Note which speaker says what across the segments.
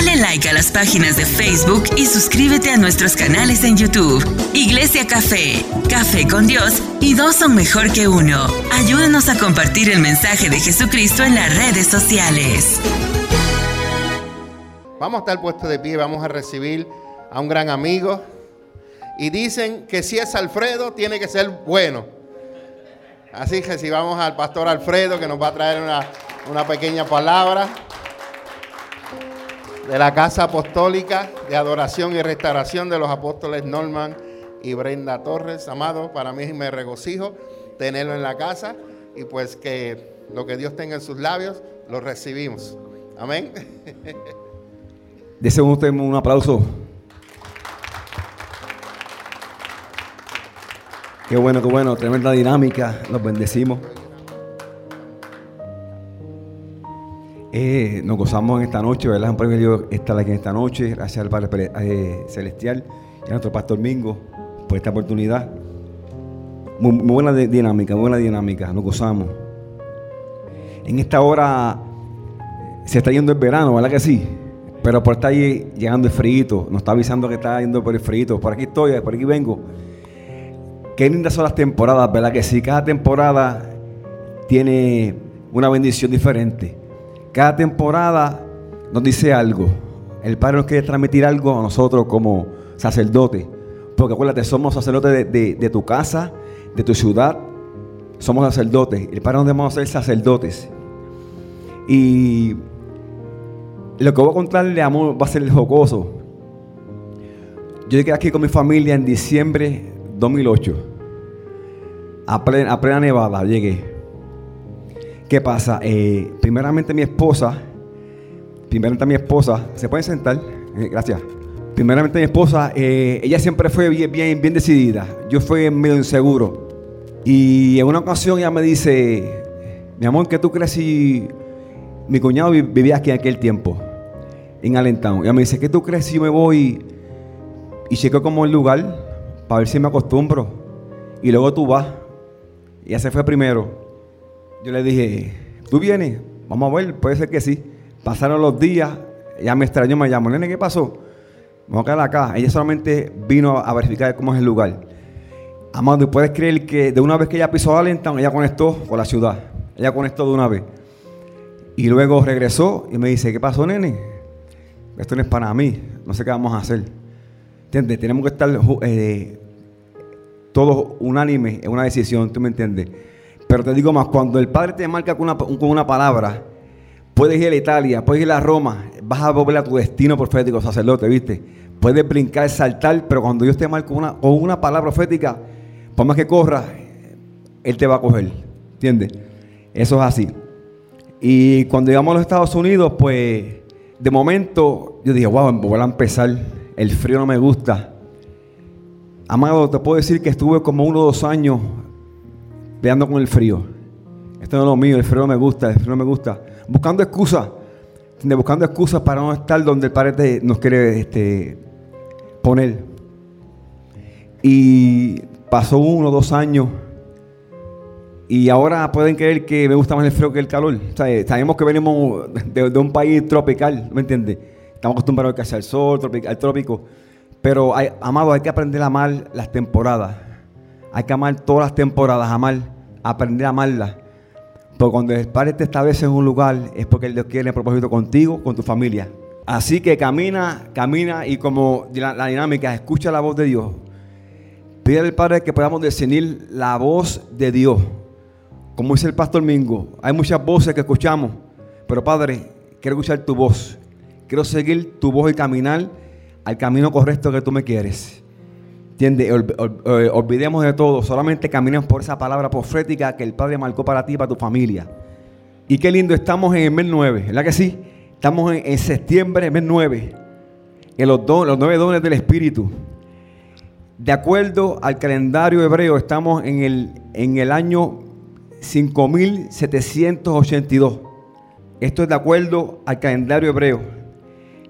Speaker 1: Dale like a las páginas de Facebook y suscríbete a nuestros canales en YouTube. Iglesia Café, Café con Dios y dos son mejor que uno. Ayúdanos a compartir el mensaje de Jesucristo en las redes sociales.
Speaker 2: Vamos a estar puestos de pie, vamos a recibir a un gran amigo. Y dicen que si es Alfredo, tiene que ser bueno. Así que si vamos al pastor Alfredo, que nos va a traer una, una pequeña palabra de la Casa Apostólica de Adoración y Restauración de los Apóstoles Norman y Brenda Torres. Amado, para mí me regocijo tenerlo en la casa y pues que lo que Dios tenga en sus labios lo recibimos. Amén.
Speaker 3: Deseo usted un aplauso. Qué bueno, qué bueno, tremenda dinámica, los bendecimos. Eh, nos gozamos en esta noche, ¿verdad? Un privilegio estar aquí en esta noche. Gracias al Padre eh, Celestial y a nuestro Pastor Mingo por esta oportunidad. Muy, buena dinámica, muy buena dinámica. Nos gozamos. En esta hora se está yendo el verano, ¿verdad que sí? Pero por estar ahí llegando el frío, nos está avisando que está yendo por el frío. Por aquí estoy, por aquí vengo. Qué lindas son las temporadas, ¿verdad que sí? Cada temporada tiene una bendición diferente. Cada temporada nos dice algo. El Padre nos quiere transmitir algo a nosotros como sacerdotes. Porque acuérdate, somos sacerdotes de, tu casa, de tu ciudad. Somos sacerdotes. El Padre nos debemos ser sacerdotes. Y lo que voy a contarle, amor, va a ser jocoso. Yo llegué aquí con mi familia en diciembre 2008. A plena, a plena nevada llegué. ¿Qué pasa? Eh, primeramente mi esposa, primeramente mi esposa, ¿se pueden sentar? Eh, gracias. Primeramente mi esposa, eh, ella siempre fue bien, decidida. Yo fui medio inseguro. Y en una ocasión ella me dice, mi amor, ¿qué tú crees si mi cuñado vivía aquí en aquel tiempo? En Allentown. Ella me dice, ¿qué tú crees si yo me voy y chequeo como el lugar para ver si me acostumbro? Y luego tú vas. Ella se fue primero. Yo le dije, ¿tú vienes? Vamos a ver, puede ser que sí. Pasaron los días, ella me extrañó, me llamó, nene, ¿qué pasó? Vamos a quedar acá. Ella solamente vino a verificar cómo es el lugar. Amado, ¿puedes creer que de una vez que ella pisó Allentown, ella conectó con la ciudad? Ella conectó de una vez. Y luego regresó y me dice, ¿qué pasó, nene? Esto no es para mí, no sé qué vamos a hacer. ¿Entiendes? Tenemos que estar eh, todos unánimes en una decisión, ¿tú me entiendes? Pero te digo más, cuando el Padre te marca con una, palabra, puedes ir a Italia, puedes ir a Roma, vas a volver a tu destino profético, sacerdote, ¿viste? Puedes brincar, saltar, pero cuando Dios te marca con una, con una palabra profética, por más que corra, Él te va a coger, ¿entiendes? Eso es así. Y cuando llegamos a los Estados Unidos, pues de momento yo dije, wow, voy a empezar, el frío no me gusta. Amado, te puedo decir que estuve como uno o dos años peleando con el frío. Esto no es lo mío, el frío no me gusta, el frío no me gusta. Buscando excusas, buscando excusas para no estar donde el Padre nos quiere este, poner. Y pasó uno, o dos años. Y ahora pueden creer que me gusta más el frío que el calor. sabemos que venimos de, un país tropical, ¿me entiendes? Estamos acostumbrados a que el sol, al trópico. Pero, hay, amado, hay que aprender a amar las temporadas. Hay que amar todas las temporadas, amar, aprender a amarlas. Porque cuando el Padre te establece en un lugar es porque Él quiere propósito contigo, con tu familia. Así que camina, camina y como la, dinámica, escucha la voz de Dios. Pide al Padre que podamos discernir la voz de Dios. Como dice el pastor Mingo, hay muchas voces que escuchamos, pero Padre, quiero escuchar tu voz. Quiero seguir tu voz y caminar al camino correcto que tú me quieres. ¿Entiendes? Eh, olvidemos de todo, solamente caminemos por esa palabra profética que el Padre marcó para ti y para tu familia. Y qué lindo, estamos en el mes 9, ¿verdad que sí? Estamos en, septiembre, mes 9, en los, los nueve dones del Espíritu. De acuerdo al calendario hebreo, estamos en el, en el año 5782. Esto es de acuerdo al calendario hebreo.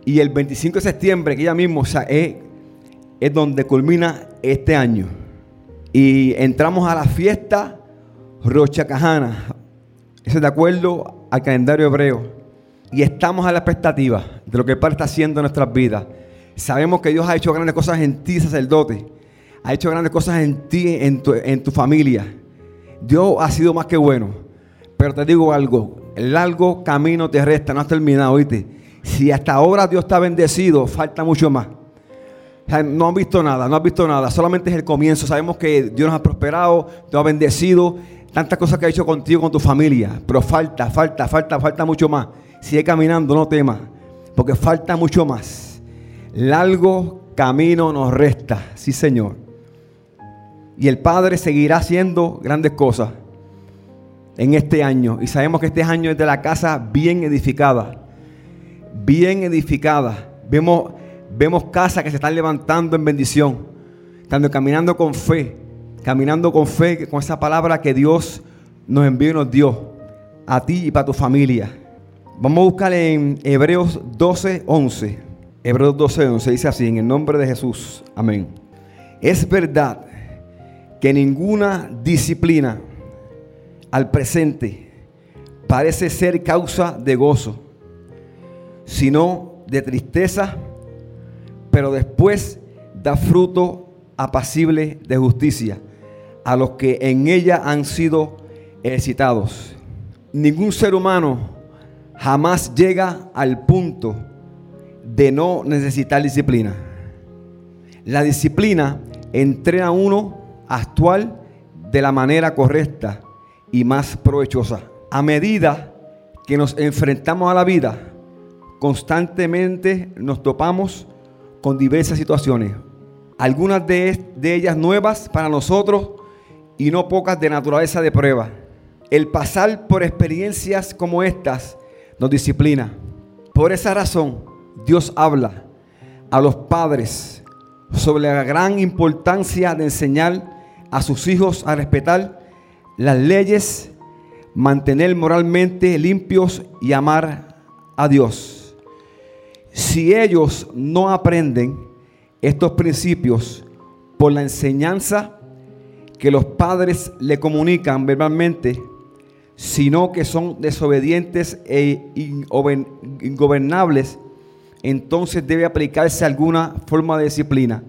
Speaker 3: Y el 25 de septiembre, que ya mismo, o sea, es es donde culmina este año. Y entramos a la fiesta Rocha Cajana. Eso es de acuerdo al calendario hebreo. Y estamos a la expectativa de lo que el Padre está haciendo en nuestras vidas. Sabemos que Dios ha hecho grandes cosas en ti, sacerdote. Ha hecho grandes cosas en ti, en tu, en tu familia. Dios ha sido más que bueno. Pero te digo algo, el largo camino te resta, no has terminado, oíste. Si hasta ahora Dios está bendecido, falta mucho más. No has visto nada, no has visto nada, solamente es el comienzo. Sabemos que Dios nos ha prosperado, te ha bendecido, tantas cosas que ha hecho contigo, con tu familia. Pero falta, falta, falta, falta mucho más. Sigue caminando, no temas, porque falta mucho más. Largo camino nos resta, sí Señor. Y el Padre seguirá haciendo grandes cosas en este año. Y sabemos que este año es de la casa bien edificada. Bien edificada. Vemos, vemos casas que se están levantando en bendición. Estando caminando con fe. Caminando con fe, con esa palabra que Dios nos envió y nos dio. A ti y para tu familia. Vamos a buscar en Hebreos 12, 11. Hebreos 12, 11 dice así, en el nombre de Jesús. Amén. Es verdad que ninguna disciplina al presente parece ser causa de gozo, sino de tristeza, pero después da fruto apacible de justicia a los que en ella han sido excitados. Ningún ser humano jamás llega al punto de no necesitar disciplina. La disciplina entrena a uno a actuar de la manera correcta y más provechosa. A medida que nos enfrentamos a la vida, constantemente nos topamos con diversas situaciones. Algunas de, ellas nuevas para nosotros y no pocas de naturaleza de prueba. El pasar por experiencias como estas nos disciplina. Por esa razón, Dios habla a los padres sobre la gran importancia de enseñar a sus hijos a respetar las leyes, mantener moralmente limpios y amar a Dios. Si ellos no aprenden estos principios por la enseñanza que los padres le comunican verbalmente, sino que son desobedientes e ingobernables, entonces debe aplicarse alguna forma de disciplina.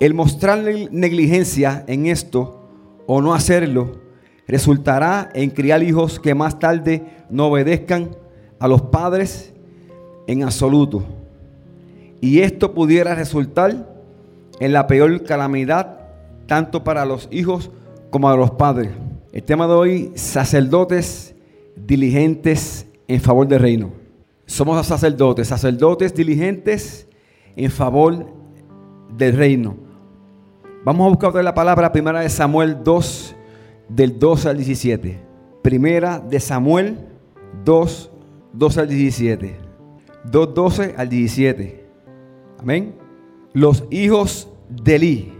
Speaker 3: El mostrar negligencia en esto o no hacerlo resultará en criar hijos que más tarde no obedezcan a los padres en absoluto. Y esto pudiera resultar en la peor calamidad tanto para los hijos como para los padres. El tema de hoy, sacerdotes diligentes en favor del reino. Somos sacerdotes, sacerdotes diligentes en favor del reino. Vamos a buscar otra la palabra, primera de Samuel 2, del 12 al 17. Primera de Samuel 2, 12 al 17. 2, 12 al 17. Amén. Los hijos de Eli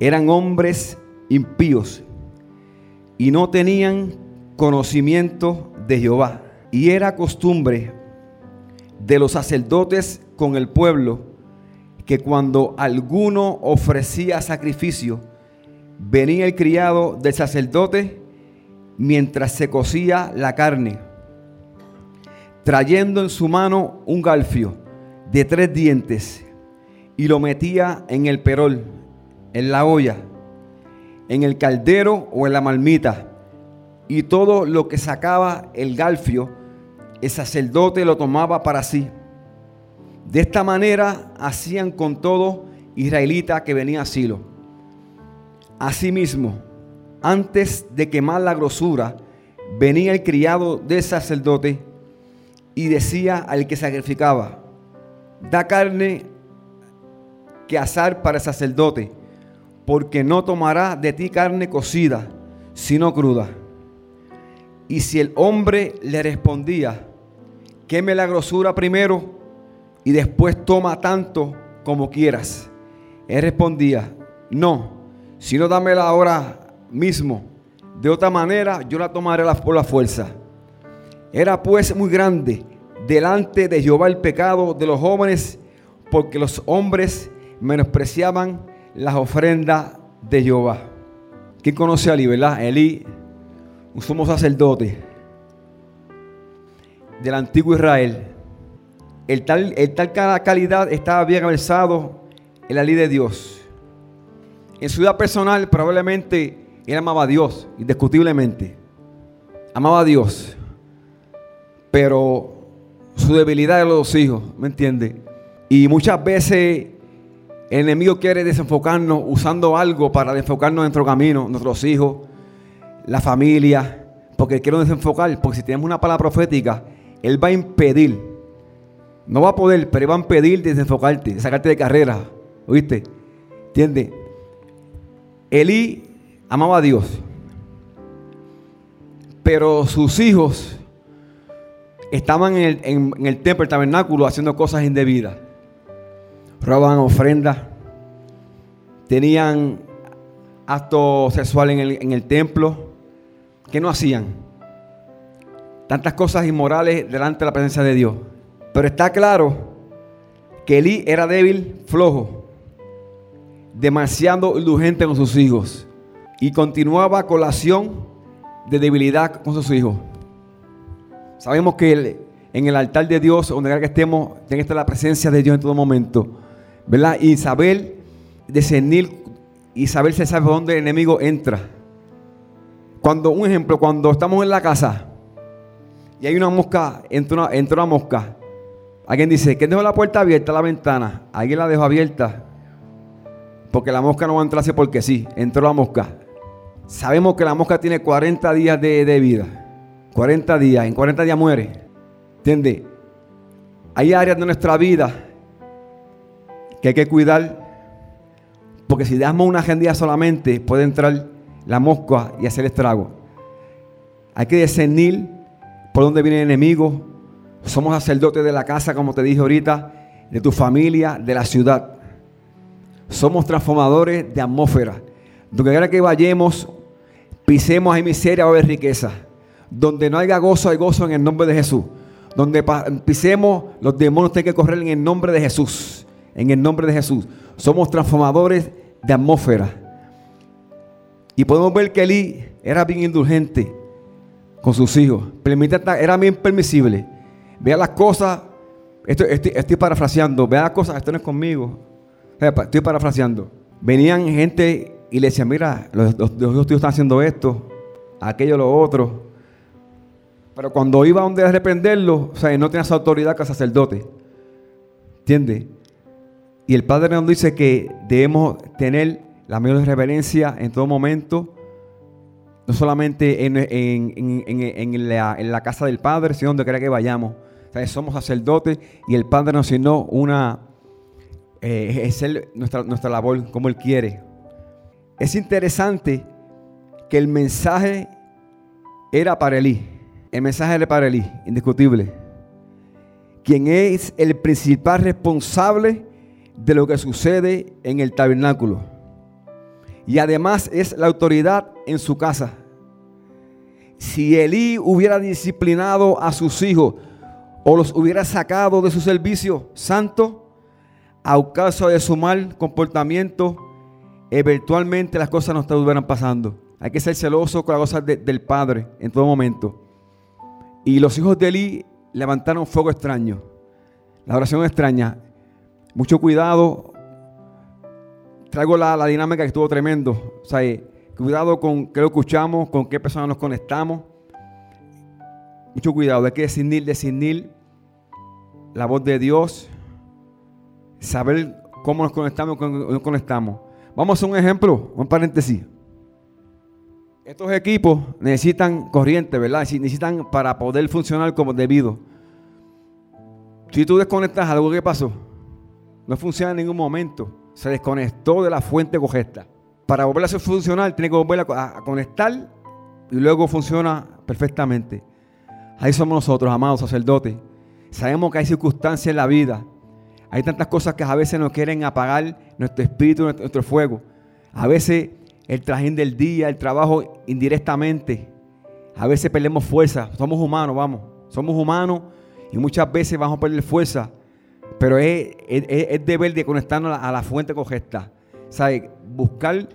Speaker 3: eran hombres impíos y no tenían conocimiento de Jehová. Y era costumbre de los sacerdotes con el pueblo que cuando alguno ofrecía sacrificio, venía el criado del sacerdote mientras se cocía la carne, trayendo en su mano un galfio de tres dientes y lo metía en el perol, en la olla, en el caldero o en la malmita. Y todo lo que sacaba el galfio, el sacerdote lo tomaba para sí. De esta manera hacían con todo israelita que venía a Silo. Asimismo, antes de quemar la grosura, venía el criado del sacerdote y decía al que sacrificaba, da carne que asar para el sacerdote, porque no tomará de ti carne cocida, sino cruda. Y si el hombre le respondía, queme la grosura primero y después toma tanto como quieras, él respondía, no sino dámela ahora mismo. De otra manera, yo la tomaré por la fuerza. Era pues muy grande delante de Jehová el pecado de los jóvenes, porque los hombres menospreciaban las ofrendas de Jehová. ¿Quién conoce a Eli, verdad? Eli, un sumo sacerdote del antiguo Israel. el tal, el tal calidad estaba bien versado en la ley de Dios. En su vida personal probablemente él amaba a Dios, indiscutiblemente. Amaba a Dios. Pero su debilidad de los hijos, ¿me entiende? Y muchas veces el enemigo quiere desenfocarnos usando algo para desenfocarnos en nuestro camino, nuestros hijos, la familia, porque quiero desenfocar, porque si tenemos una palabra profética, él va a impedir, no va a poder, pero él va a impedir desenfocarte, de sacarte de carrera, ¿oíste? ¿Entiendes? Elí amaba a Dios, pero sus hijos estaban en el, templo, el tabernáculo, haciendo cosas indebidas robaban ofrendas, tenían acto sexual en el, templo. ¿Qué no hacían? Tantas cosas inmorales delante de la presencia de Dios. Pero está claro que Elí era débil, flojo, demasiado indulgente con sus hijos y continuaba con la acción de debilidad con sus hijos. Sabemos que en el altar de Dios, donde que estemos, tiene que estar la presencia de Dios en todo momento. ¿verdad? Y saber discernir y saber si sabe dónde el enemigo entra. Cuando, un ejemplo, cuando estamos en la casa y hay una mosca, entra una, entra una mosca. Alguien dice, ¿quién dejó la puerta abierta, la ventana? Alguien la dejó abierta. Porque la mosca no va a entrarse porque sí, entró la mosca. Sabemos que la mosca tiene 40 días de, de vida. 40 días, en 40 días muere. ¿Entiendes? Hay áreas de nuestra vida que hay que cuidar, porque si damos una agendía solamente, puede entrar la mosca y hacer estrago. Hay que discernir por dónde viene el enemigo. Somos sacerdotes de la casa, como te dije ahorita, de tu familia, de la ciudad. Somos transformadores de atmósfera. Donde quiera que vayamos, pisemos hay miseria o hay riqueza. Donde no haya gozo, hay gozo en el nombre de Jesús. Donde pisemos, los demonios tienen que correr en el nombre de Jesús en el nombre de Jesús. Somos transformadores de atmósfera. Y podemos ver que Eli era bien indulgente con sus hijos. Era bien permisible. Vea las cosas. Estoy, parafraseando. Vea las cosas. Esto no es conmigo. Estoy parafraseando. Venían gente y le decían, mira, los, los, tíos están haciendo esto, aquello, lo otro. Pero cuando iba a donde a reprenderlo, o sea, no tenía esa autoridad que sacerdote. ¿Entiendes? Y el Padre nos dice que debemos tener la mayor reverencia en todo momento, no solamente en, la, casa del Padre, sino donde quiera que vayamos. somos sacerdotes y el Padre nos asignó una, eh, es nuestra, nuestra labor como Él quiere. Es interesante que el mensaje era para Elí. El mensaje era para Elí, indiscutible. Quien es el principal responsable de lo que sucede en el tabernáculo. Y además es la autoridad en su casa. Si Elí hubiera disciplinado a sus hijos o los hubiera sacado de su servicio santo, a causa de su mal comportamiento, eventualmente las cosas no estuvieran pasando. Hay que ser celoso con las cosas del Padre en todo momento. Y los hijos de Elí levantaron fuego extraño. La oración extraña. Mucho cuidado. Traigo la, dinámica que estuvo tremendo. O sea, eh, cuidado con qué lo escuchamos, con qué personas nos conectamos. Mucho cuidado. Hay que discernir, discernir la voz de Dios. Saber cómo nos conectamos cómo nos conectamos. Vamos a un ejemplo, un paréntesis. Estos equipos necesitan corriente, ¿verdad? Necesitan para poder funcionar como debido. Si tú desconectas algo, ¿qué pasó? No funciona en ningún momento. Se desconectó de la fuente correcta. Para volver a ser funcional, tiene que volver a, conectar y luego funciona perfectamente. Ahí somos nosotros, amados sacerdotes. Sabemos que hay circunstancias en la vida. Hay tantas cosas que a veces nos quieren apagar nuestro espíritu, nuestro, fuego. A veces el trajín del día, el trabajo indirectamente. A veces perdemos fuerza. Somos humanos, vamos. Somos humanos y muchas veces vamos a perder fuerza pero es, es, deber de conectarnos a la, fuente correcta. ¿Sabes? Buscar,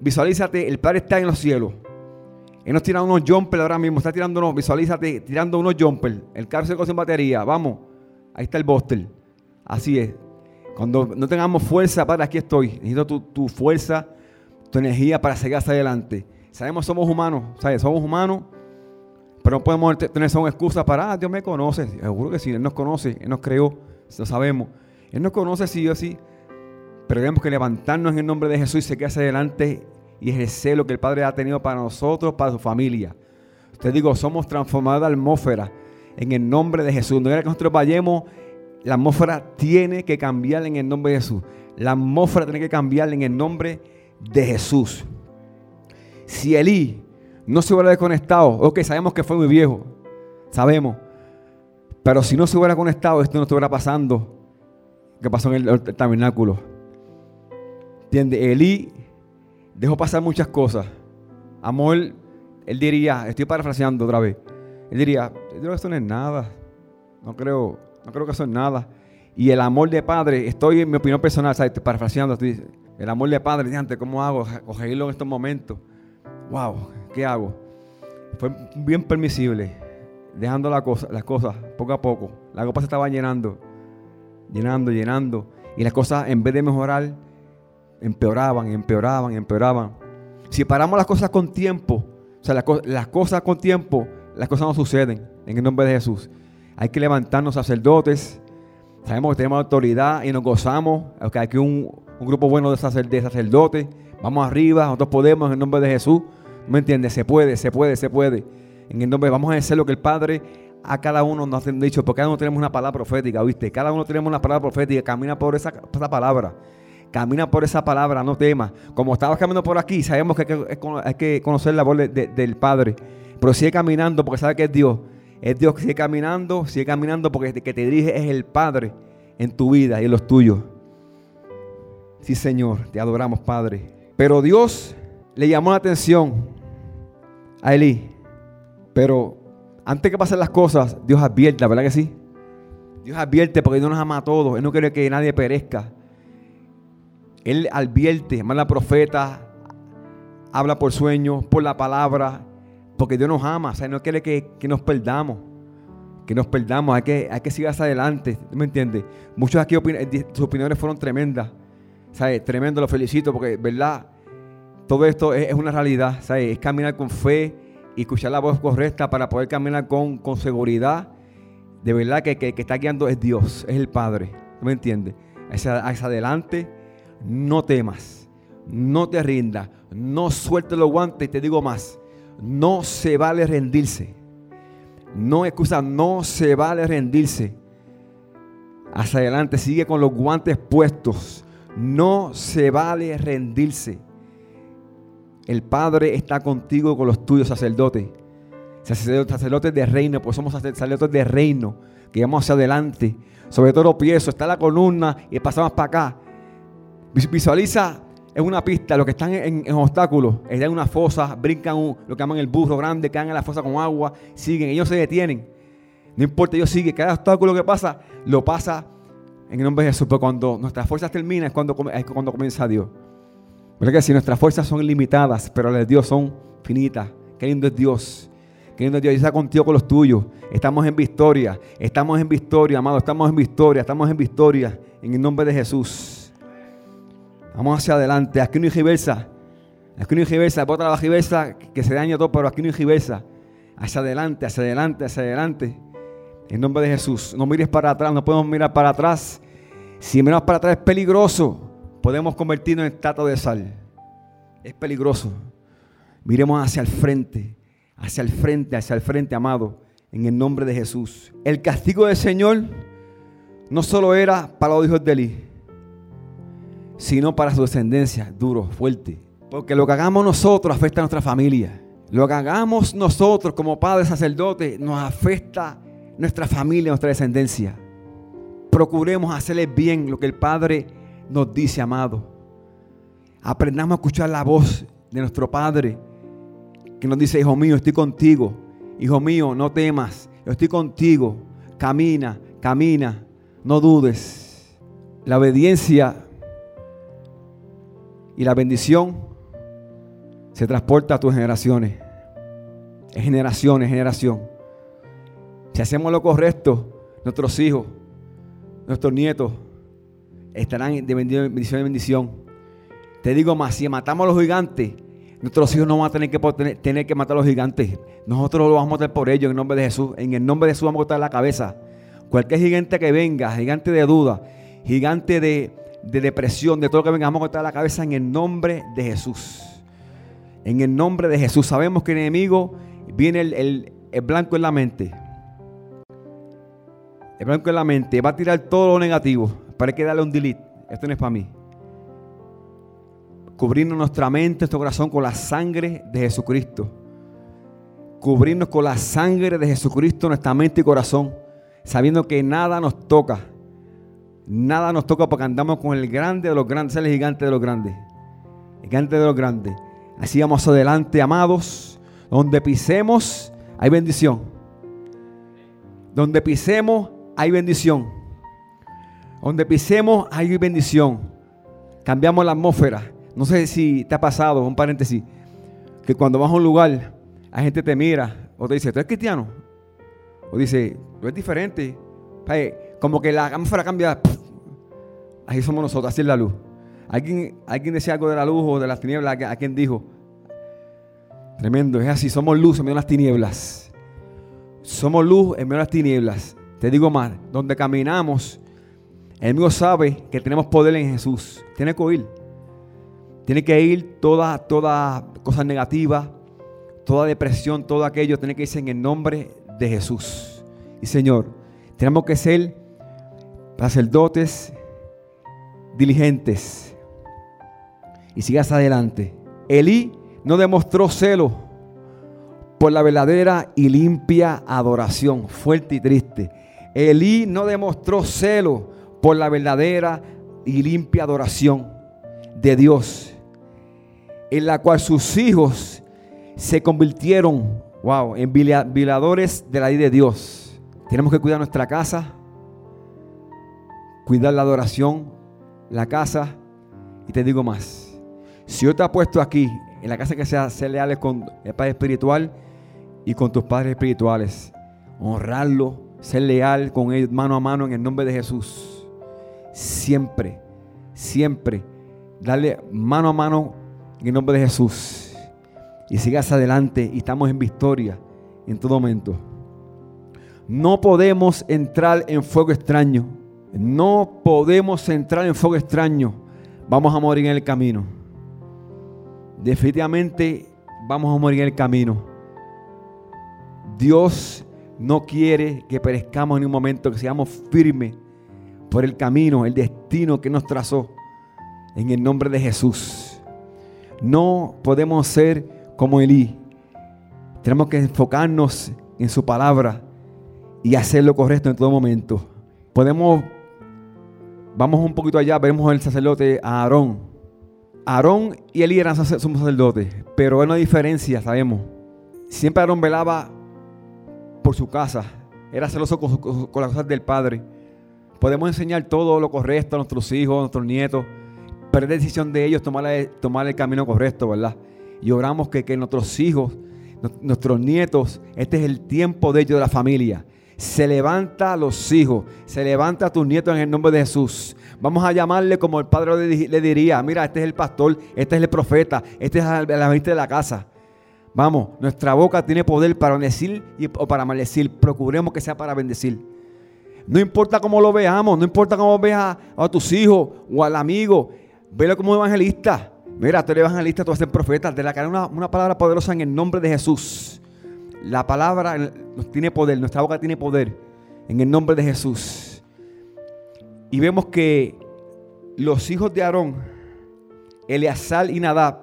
Speaker 3: visualízate, el Padre está en los cielos. Él nos tira unos jumpers ahora mismo, está tirando unos, visualízate, tirando unos jumpers. El carro se coge en batería, vamos. ahí está el bóster. Así es. Cuando no tengamos fuerza, Padre, aquí estoy. Necesito tu, tu fuerza, tu energía para seguir hacia adelante. Sabemos somos humanos, ¿sabes? Somos humanos, pero no podemos tener son excusas para, ah, Dios me conoce. Seguro que sí, Él nos conoce, Él nos creó, lo sabemos. Él nos conoce sí o sí. Pero tenemos que levantarnos en el nombre de Jesús y seguir hacia adelante y ejercer lo que el Padre ha tenido para nosotros, para su familia. Te digo, somos transformados de atmósfera en el nombre de Jesús. No era que nosotros vayamos, la atmósfera tiene que cambiar en el nombre de Jesús. La atmósfera tiene que cambiar en el nombre de Jesús. Si Elí no se hubiera desconectado, ok, sabemos que fue muy viejo, sabemos. Pero si no se hubiera conectado, esto no estuviera pasando. Que pasó en el, tabernáculo. ¿Entiendes? Elí dejó pasar muchas cosas. Amor, él diría, estoy parafraseando otra vez. Él diría, yo creo que eso no es nada. No creo, no creo que eso es nada. Y el amor de padre, estoy en mi opinión personal, ¿sabes? parafraseando, estoy, el amor de padre, antes, ¿cómo hago? Cogerlo en estos momentos. Wow, ¿qué hago? Fue bien permisible, dejando la cosa, las cosas poco a poco. La copa se estaba llenando, llenando, llenando. Y las cosas, en vez de mejorar, empeoraban, empeoraban, empeoraban. Si paramos las cosas con tiempo, o sea, las, cosas con tiempo, las cosas no suceden en el nombre de Jesús. Hay que levantarnos sacerdotes. Sabemos que tenemos autoridad y nos gozamos. Hay aquí un, un grupo bueno de, sacerdotes. Vamos arriba, nosotros podemos en el nombre de Jesús. ¿Me entiendes? Se puede, se puede, se puede. En el nombre, vamos a hacer lo que el Padre a cada uno nos ha dicho, porque cada uno tenemos una palabra profética, ¿viste? Cada uno tenemos una palabra profética, camina por esa, palabra. Camina por esa palabra, no temas. Como estabas caminando por aquí, sabemos que hay que, conocer la voz del Padre. Pero sigue caminando porque sabe que es Dios. Es Dios que sigue caminando, sigue caminando porque el que te dirige es el Padre en tu vida y en los tuyos. Sí, Señor, te adoramos, Padre. Pero Dios le llamó la atención a Elí. Pero antes que pasen las cosas, Dios advierte, ¿verdad que sí? Dios advierte porque Dios nos ama a todos. Él no quiere que nadie perezca. Él advierte, manda profeta, habla por sueños, por la palabra, porque Dios nos ama. O no quiere que, nos perdamos. Que nos perdamos, hay que, hay que seguir hacia adelante. ¿Me entiendes? Muchos aquí sus opiniones fueron tremendas. ¿Sabes? Tremendo, lo felicito porque, ¿verdad? Todo esto es, una realidad, ¿sabes? Es caminar con fe y escuchar la voz correcta para poder caminar con, con seguridad. De verdad que, que, que está guiando es Dios, es el Padre. ¿Me entiendes? Hacia, adelante, no temas, no te rindas, no sueltes los guantes y te digo más, no se vale rendirse. No excusa, no se vale rendirse. Hacia adelante, sigue con los guantes puestos. No se vale rendirse. El Padre está contigo con los tuyos, sacerdotes. Sacerdotes de reino, pues somos sacerdotes de reino, que vamos hacia adelante. Sobre todo los pies, está la columna y pasamos para acá. Visualiza en una pista, los que están en, obstáculos, están en una fosa, brincan lo que llaman el burro grande, caen en la fosa con agua, siguen, ellos se detienen. No importa, ellos siguen. Cada obstáculo que pasa, lo pasa en el nombre de Jesús. Pero cuando nuestras fuerzas terminan es cuando, cuando comienza Dios. ¿Verdad que si nuestras fuerzas son limitadas, pero las de Dios son finitas? Qué lindo es Dios. Qué lindo es Dios. Y está contigo con los tuyos. Estamos en victoria. Estamos en victoria, amado. Estamos en victoria. Estamos en victoria. En el nombre de Jesús. Vamos hacia adelante. Aquí no hay reversa. Aquí no hay reversa. Bota la reversa que se daña todo, pero aquí no hay reversa. Hacia adelante, hacia adelante, hacia adelante. En nombre de Jesús. No mires para atrás. No podemos mirar para atrás. Si miramos para atrás es peligroso podemos convertirnos en estatua de sal. Es peligroso. Miremos hacia el frente, hacia el frente, hacia el frente, amado, en el nombre de Jesús. El castigo del Señor no solo era para los hijos de Eli, sino para su descendencia, duro, fuerte. Porque lo que hagamos nosotros afecta a nuestra familia. Lo que hagamos nosotros como padres sacerdotes nos afecta nuestra familia, nuestra descendencia. Procuremos hacerle bien lo que el Padre nos dice, amado. Aprendamos a escuchar la voz de nuestro Padre que nos dice, hijo mío, estoy contigo. Hijo mío, no temas, yo estoy contigo. Camina, camina, no dudes. La obediencia y la bendición se transporta a tus generaciones. Es generación, es generación. Si hacemos lo correcto, nuestros hijos, nuestros nietos estarán de bendición en bendición. Te digo más, si matamos a los gigantes, nuestros hijos no van a tener que, tener que matar a los gigantes. Nosotros lo vamos a matar por ellos en nombre de Jesús. En el nombre de Jesús vamos a cortar la cabeza. Cualquier gigante que venga, gigante de duda, gigante de, depresión, de todo lo que venga, vamos a cortar la cabeza en el nombre de Jesús. En el nombre de Jesús. Sabemos que el enemigo viene el, el blanco en la mente. El blanco en la mente. Va a tirar todo lo negativo. Para que darle un delete. Esto no es para mí. Cubrirnos nuestra mente, nuestro corazón con la sangre de Jesucristo. Cubrirnos con la sangre de Jesucristo, nuestra mente y corazón. Sabiendo que nada nos toca. Nada nos toca porque andamos con el grande de los grandes, el gigante de los grandes. El gigante de los grandes. Así vamos adelante, amados. Donde pisemos, hay bendición. Donde pisemos, hay bendición. Donde pisemos hay bendición. Cambiamos la atmósfera. No sé si te ha pasado, un paréntesis, que cuando vas a un lugar, la gente te mira o te dice, ¿tú eres cristiano? O dice, tú es diferente. Como que la atmósfera cambia. Así somos nosotros, así es la luz. ¿Alguien, alguien decía algo de la luz o de las tinieblas? ¿A quién dijo? Tremendo, es así, somos luz en medio de las tinieblas. Somos luz en medio de las tinieblas. Te digo más, donde caminamos, el enemigo sabe que tenemos poder en Jesús. Tiene que oír. Tiene que ir toda, toda cosa negativa, toda depresión, todo aquello, tiene que irse en el nombre de Jesús. Y Señor, tenemos que ser sacerdotes diligentes. Y sigas adelante. Elí no demostró celo por la verdadera y limpia adoración, fuerte y triste. Elí no demostró celo por la verdadera y limpia adoración de Dios, en la cual sus hijos se convirtieron, wow, en violadores de la ley de Dios. Tenemos que cuidar nuestra casa, cuidar la adoración, la casa, y te digo más. Si yo te he puesto aquí, en la casa que sea ser leales con el Padre Espiritual y con tus padres espirituales, honrarlo, ser leal con ellos mano a mano en el nombre de Jesús siempre, siempre, darle mano a mano en el nombre de Jesús. Y sigas adelante y estamos en victoria en todo momento. No podemos entrar en fuego extraño. No podemos entrar en fuego extraño. Vamos a morir en el camino. Definitivamente vamos a morir en el camino. Dios no quiere que perezcamos en un momento, que seamos firmes por el camino, el destino que nos trazó. En el nombre de Jesús. No podemos ser como Elí. Tenemos que enfocarnos en su palabra y hacer lo correcto en todo momento. Podemos, vamos un poquito allá, vemos el sacerdote Aarón. Aarón y Elí eran somos sacerdotes, pero hay una diferencia, sabemos. Siempre Aarón velaba por su casa, era celoso con, con las cosas del Padre Podemos enseñar todo lo correcto a nuestros hijos, a nuestros nietos, pero es decisión de ellos tomar, tomar el camino correcto, ¿verdad? Y oramos que, que nuestros hijos, nuestros nietos, este es el tiempo de ellos, de la familia. Se levanta a los hijos, se levanta a tus nietos en el nombre de Jesús. Vamos a llamarle como el padre le diría, mira, este es el pastor, este es el profeta, este es el ambiente de la casa. Vamos, nuestra boca tiene poder para bendecir y, o para maldecir. Procuremos que sea para bendecir. No importa cómo lo veamos, no importa cómo veas a, tus hijos o al amigo, velo como evangelista. Mira, tú eres evangelista, tú eres profeta, de la que una, una palabra poderosa en el nombre de Jesús. La palabra tiene poder, nuestra boca tiene poder en el nombre de Jesús. Y vemos que los hijos de Aarón, Eleazar y Nadab,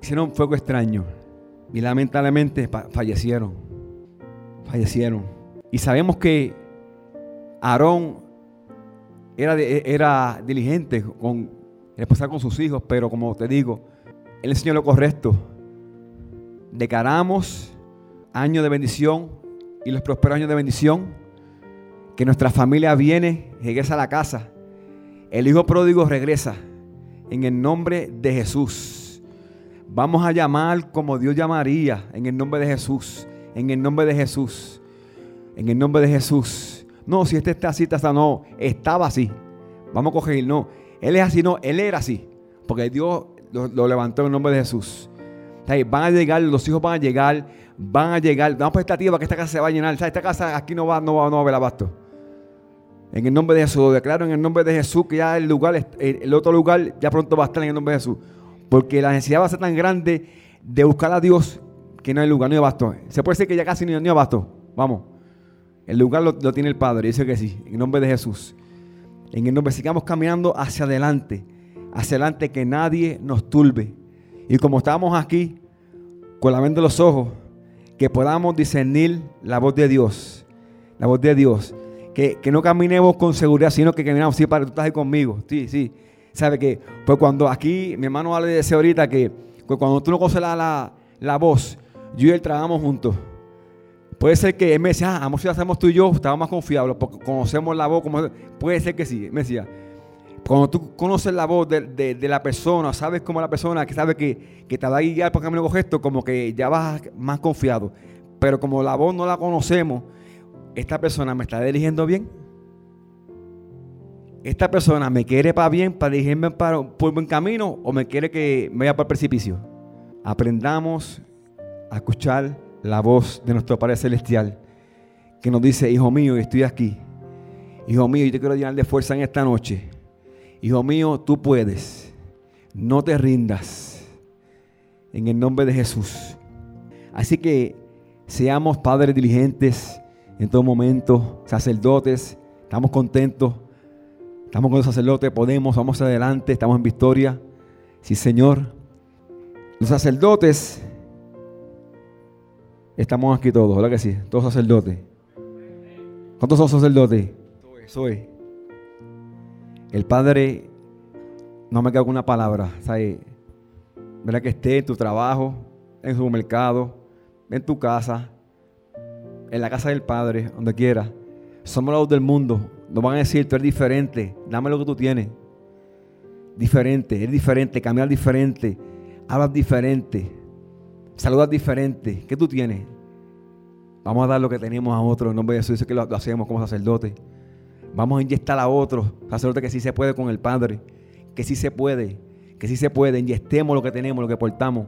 Speaker 3: hicieron fuego extraño y lamentablemente fallecieron. Fallecieron. Y sabemos que Aarón era, era diligente con pasar con sus hijos, pero como te digo, él enseñó lo correcto. Declaramos años de bendición y los prósperos años de bendición. Que nuestra familia viene, regresa a la casa. El hijo pródigo regresa en el nombre de Jesús. Vamos a llamar como Dios llamaría en el nombre de Jesús. En el nombre de Jesús. En el nombre de Jesús. no, si este está así, está así, no, estaba así. Vamos a coger, no. Él es así, no, él era así. Porque Dios lo, levantó en el nombre de Jesús. Van a llegar, los hijos van a llegar, van a llegar. Damos por estativa que esta casa se va a llenar. Esta casa aquí no va, no va, no va a haber abasto. En el nombre de Jesús, lo declaro en el nombre de Jesús que ya el lugar, el otro lugar ya pronto va a estar en el nombre de Jesús. Porque la necesidad va a ser tan grande de buscar a Dios que no hay lugar, no hay abasto. Se puede decir que ya casi no hay abasto. Vamos. El lugar lo, tiene el Padre, dice que sí, en el nombre de Jesús. En el nombre, sigamos caminando hacia adelante, hacia adelante que nadie nos turbe. Y como estamos aquí, con la mente de los ojos, que podamos discernir la voz de Dios, la voz de Dios. Que, no caminemos con seguridad, sino que caminamos, sí, para tú estás ahí conmigo, sí, sí. ¿Sabe que Pues cuando aquí, mi hermano habla de ese ahorita, que pues cuando tú no conoces la, la voz, yo y él trabajamos juntos. Puede ser que él me decía, ah, amor, si lo hacemos tú y yo, estaba más confiable porque conocemos la voz. Como... Puede ser que sí, me decía. Cuando tú conoces la voz de, la persona, sabes cómo la persona que sabe que, que, te va a guiar por camino gesto, como que ya vas más confiado. Pero como la voz no la conocemos, esta persona me está dirigiendo bien. Esta persona me quiere para bien, para dirigirme para, por buen camino, o me quiere que me vaya para el precipicio. Aprendamos a escuchar la voz de nuestro Padre Celestial que nos dice, hijo mío, estoy aquí. Hijo mío, yo te quiero llenar de fuerza en esta noche. Hijo mío, tú puedes. No te rindas. En el nombre de Jesús. Así que seamos padres diligentes en todo momento, sacerdotes. Estamos contentos. Estamos con los sacerdotes, podemos, vamos adelante, estamos en victoria. Sí, Señor. Los sacerdotes Estamos aquí todos, ¿verdad que sí? Todos sacerdotes. ¿Cuántos son sacerdotes? Soy. El Padre, no me queda con una palabra, ¿sabes? ¿Verdad que esté en tu trabajo, en su mercado, en tu casa, en la casa del Padre, donde quiera? Somos los del mundo. Nos van a decir, tú eres diferente, dame lo que tú tienes. Diferente, es diferente, caminar diferente, hablas diferente. Saludas diferente. ¿Qué tú tienes? Vamos a dar lo que tenemos a otro. En nombre de Jesús, dice que lo, hacemos como sacerdote. Vamos a inyectar a otro sacerdote que sí se puede con el Padre. Que sí se puede. Que sí se puede. Inyectemos lo que tenemos, lo que portamos.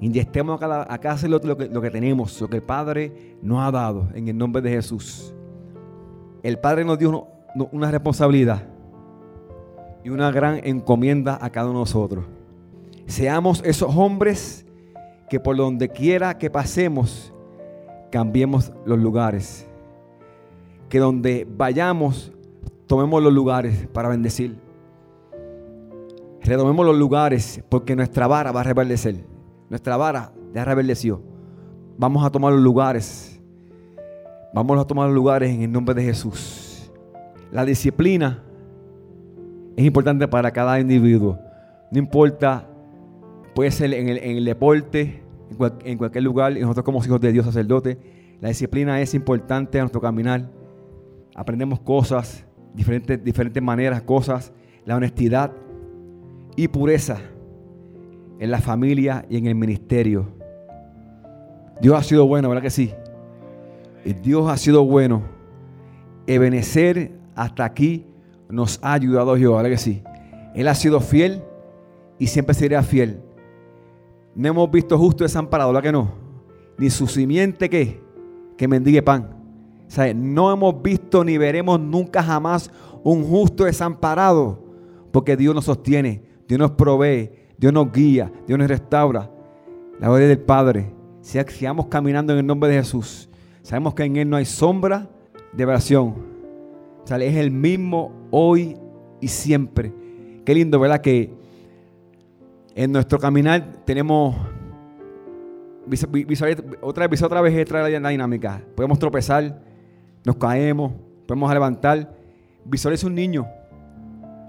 Speaker 3: Inyectemos a cada, lo que, lo que tenemos, lo que el Padre nos ha dado. En el nombre de Jesús. El Padre nos dio una responsabilidad y una gran encomienda a cada uno de nosotros. Seamos esos hombres que por donde quiera que pasemos, cambiemos los lugares. Que donde vayamos, tomemos los lugares para bendecir. Retomemos los lugares porque nuestra vara va a reverdecer. Nuestra vara ya reverdeció. Vamos a tomar los lugares. Vamos a tomar los lugares en el nombre de Jesús. La disciplina es importante para cada individuo. No importa Puede ser en el, deporte, en, cualquier lugar. Y nosotros como hijos de Dios, sacerdote, la disciplina es importante a nuestro caminar. Aprendemos cosas, diferentes, diferentes maneras, cosas. La honestidad y pureza en la familia y en el ministerio. Dios ha sido bueno, ¿verdad que sí? Y Dios ha sido bueno. Ebenecer hasta aquí nos ha ayudado Dios, ¿verdad que sí? Él ha sido fiel y siempre será fiel. No hemos visto justo desamparado, ¿la que no? Ni su simiente que, que mendigue pan. O no hemos visto ni veremos nunca jamás un justo desamparado. Porque Dios nos sostiene, Dios nos provee, Dios nos guía, Dios nos restaura. La gloria del Padre. Sigamos caminando en el nombre de Jesús. Sabemos que en Él no hay sombra de oración. Es el mismo hoy y siempre. Qué lindo, ¿verdad? Que en nuestro caminar tenemos otra vez, otra vez extra la dinámica. Podemos tropezar, nos caemos, podemos levantar. Visualiza un niño.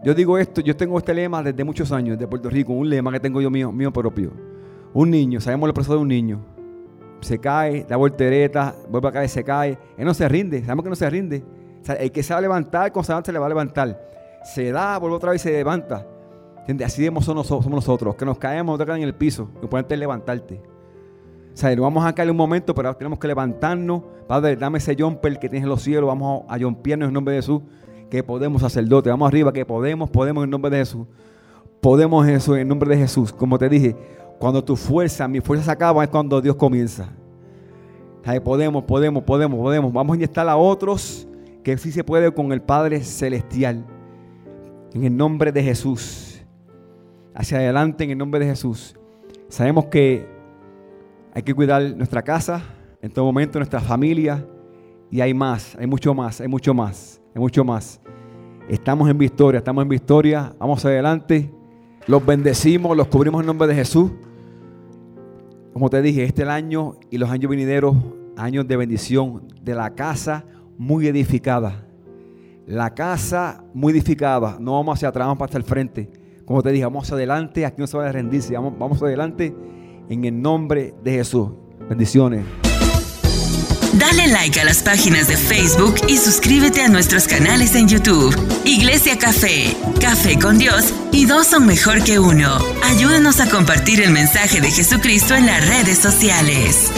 Speaker 3: Yo digo esto, yo tengo este lema desde muchos años, de Puerto Rico, un lema que tengo yo mío, mío propio. Un niño, sabemos el proceso de un niño. Se cae, da voltereta, vuelve a caer, se cae. Él no se rinde, sabemos que no se rinde. el que se va a levantar, se le va a levantar. Se da, vuelve otra vez y se levanta. Así somos nosotros, somos nosotros, que nos caemos, te en el piso, lo importante es levantarte. Vamos a caer un momento, pero tenemos que levantarnos. Padre, dame ese jumper que tienes en los cielos. Vamos a jumpearnos en nombre de Jesús. Que podemos, sacerdote. Vamos arriba, que podemos, podemos en nombre de Jesús. Podemos eso en nombre de Jesús. Como te dije, cuando tu fuerza, mi fuerza se acaba, es cuando Dios comienza. podemos, podemos, podemos, podemos. Vamos a inyectar a otros que sí se puede con el Padre Celestial. En el nombre de Jesús. Hacia adelante en el nombre de Jesús. Sabemos que hay que cuidar nuestra casa, en todo momento nuestra familia. Y hay más, hay mucho más, hay mucho más, hay mucho más. Estamos en victoria, estamos en victoria. Vamos adelante. Los bendecimos, los cubrimos en nombre de Jesús. Como te dije, este es el año y los años venideros, años de bendición de la casa muy edificada. La casa muy edificada. No vamos hacia atrás, vamos para el frente. Como te dije, vamos adelante. Aquí no se va a rendirse. Vamos, vamos adelante en el nombre de Jesús. Bendiciones.
Speaker 1: Dale like a las páginas de Facebook y suscríbete a nuestros canales en YouTube. Iglesia Café, Café con Dios y dos son mejor que uno. Ayúdanos a compartir el mensaje de Jesucristo en las redes sociales.